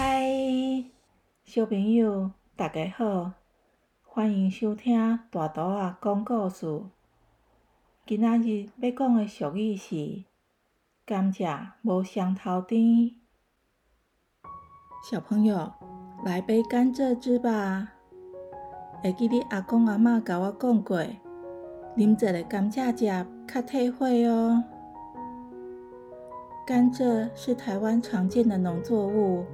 嗨，小朋友，大家好，欢迎收听大图仔讲故事。今仔日要讲的俗语是“甘蔗无双头甜”。小朋友，来杯甘蔗汁吧。会记你阿公阿嬷甲我讲过，啉一个甘蔗汁较退火哦。甘蔗是台湾常见的农作物。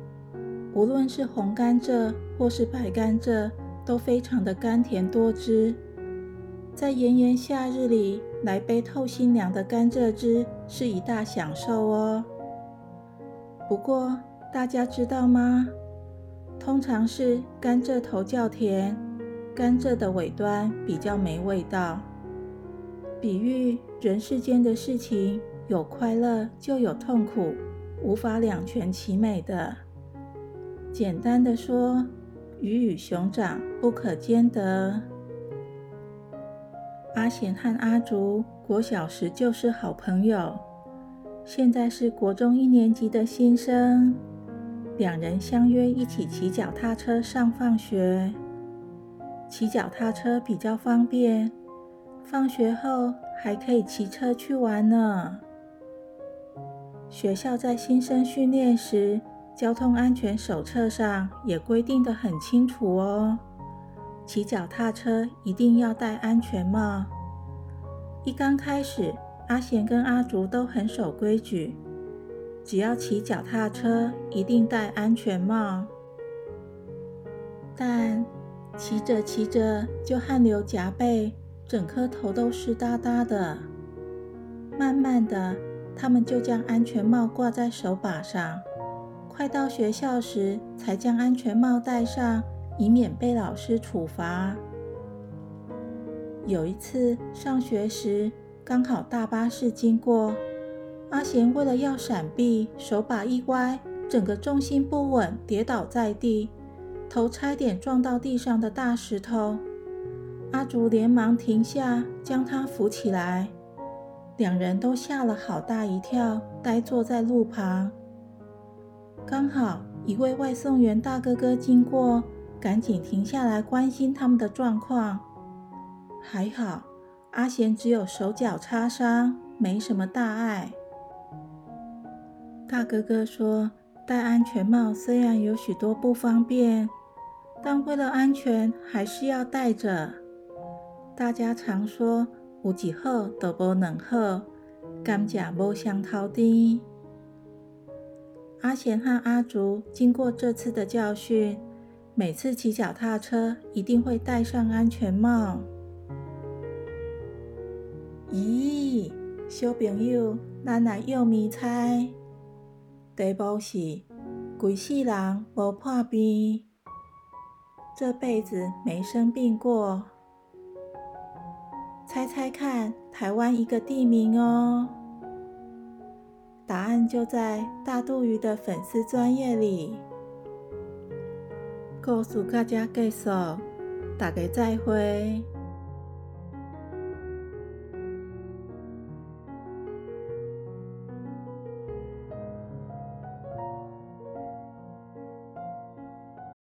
无论是红甘蔗或是白甘蔗，都非常的甘甜多汁。在炎炎夏日里，来杯透心凉的甘蔗汁是一大享受哦。不过，大家知道吗？通常是甘蔗头较甜，甘蔗的尾端比较没味道。比喻人世间的事情，有快乐就有痛苦，无法两全其美的。简单的说，鱼与熊掌不可兼得。阿贤和阿竹国小时就是好朋友，现在是国中一年级的新生。两人相约一起骑脚踏车上放学，骑脚踏车比较方便，放学后还可以骑车去玩呢。学校在新生训练时。交通安全手册上也规定得很清楚哦，骑脚踏车一定要戴安全帽。一刚开始，阿贤跟阿竹都很守规矩，只要骑脚踏车一定戴安全帽。但骑着骑着就汗流浃背，整颗头都湿哒哒的。慢慢的，他们就将安全帽挂在手把上。快到学校时，才将安全帽戴上，以免被老师处罚。有一次上学时，刚好大巴士经过，阿贤为了要闪避，手把一歪，整个重心不稳，跌倒在地，头差点撞到地上的大石头。阿竹连忙停下，将他扶起来，两人都吓了好大一跳，呆坐在路旁。刚好一位外送员大哥哥经过，赶紧停下来关心他们的状况。还好阿贤只有手脚擦伤，没什么大碍。大哥哥说：“戴安全帽虽然有许多不方便，但为了安全还是要戴着。”大家常说：“有几好都无两好，甘蔗无香头甜。”阿贤和阿竹经过这次的教训，每次骑脚踏车一定会戴上安全帽。咦，小朋友，咱来用谜猜。题目是：规世人无破病，这辈子没生病过。猜猜看，台湾一个地名哦。就在大肚鱼的粉丝专业里。告诉大家，介绍，大家再会。